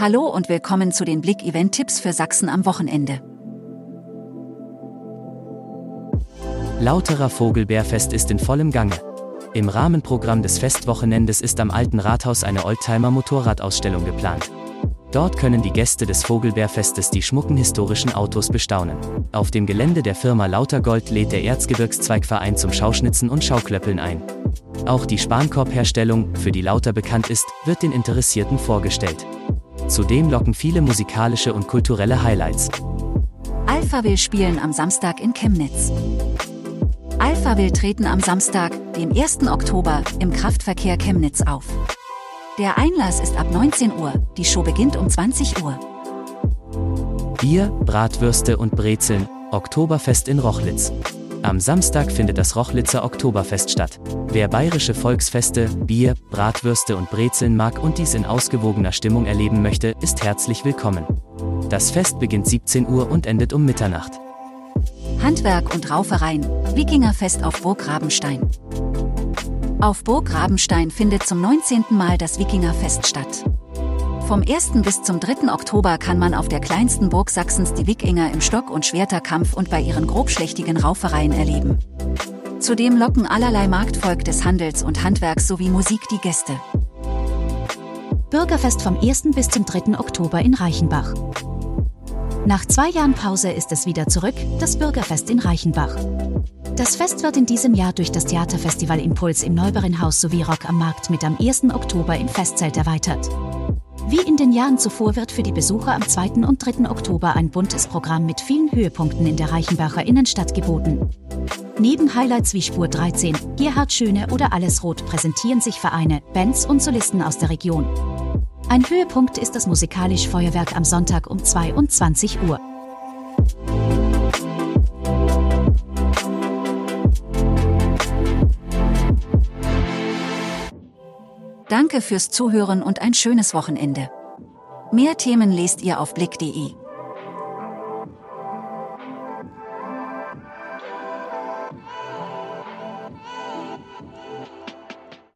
Hallo und willkommen zu den Blick-Event-Tipps für Sachsen am Wochenende. Lauterer Vogelbärfest ist in vollem Gange. Im Rahmenprogramm des Festwochenendes ist am Alten Rathaus eine Oldtimer-Motorradausstellung geplant. Dort können die Gäste des Vogelbärfestes die schmucken historischen Autos bestaunen. Auf dem Gelände der Firma Lautergold lädt der Erzgebirgszweigverein zum Schauschnitzen und Schauklöppeln ein. Auch die Spankorbherstellung, für die Lauter bekannt ist, wird den Interessierten vorgestellt. Zudem locken viele musikalische und kulturelle Highlights. Alpha will spielen am Samstag in Chemnitz. Alpha will treten am Samstag, dem 1. Oktober, im Kraftverkehr Chemnitz auf. Der Einlass ist ab 19 Uhr, die Show beginnt um 20 Uhr. Bier, Bratwürste und Brezeln, Oktoberfest in Rochlitz. Am Samstag findet das Rochlitzer Oktoberfest statt. Wer bayerische Volksfeste, Bier, Bratwürste und Brezeln mag und dies in ausgewogener Stimmung erleben möchte, ist herzlich willkommen. Das Fest beginnt 17 Uhr und endet um Mitternacht. Handwerk und Raufereien, Wikingerfest auf Burg Rabenstein. Auf Burg Rabenstein findet zum 19. Mal das Wikingerfest statt. Vom 1. bis zum 3. Oktober kann man auf der kleinsten Burg Sachsens die Wikinger im Stock- und Schwerterkampf und bei ihren grobschlächtigen Raufereien erleben. Zudem locken allerlei Marktvolk des Handels und Handwerks sowie Musik die Gäste. Bürgerfest vom 1. bis zum 3. Oktober in Reichenbach. Nach zwei Jahren Pause ist es wieder zurück, das Bürgerfest in Reichenbach. Das Fest wird in diesem Jahr durch das Theaterfestival Impuls im Neuberinhaus sowie Rock am Markt mit am 1. Oktober im Festzelt erweitert. Wie in den Jahren zuvor wird für die Besucher am 2. und 3. Oktober ein buntes Programm mit vielen Höhepunkten in der Reichenbacher Innenstadt geboten. Neben Highlights wie Spur 13, Gerhard Schöne oder Alles Rot präsentieren sich Vereine, Bands und Solisten aus der Region. Ein Höhepunkt ist das musikalische Feuerwerk am Sonntag um 22 Uhr. Danke fürs Zuhören und ein schönes Wochenende. Mehr Themen lest ihr auf blick.de.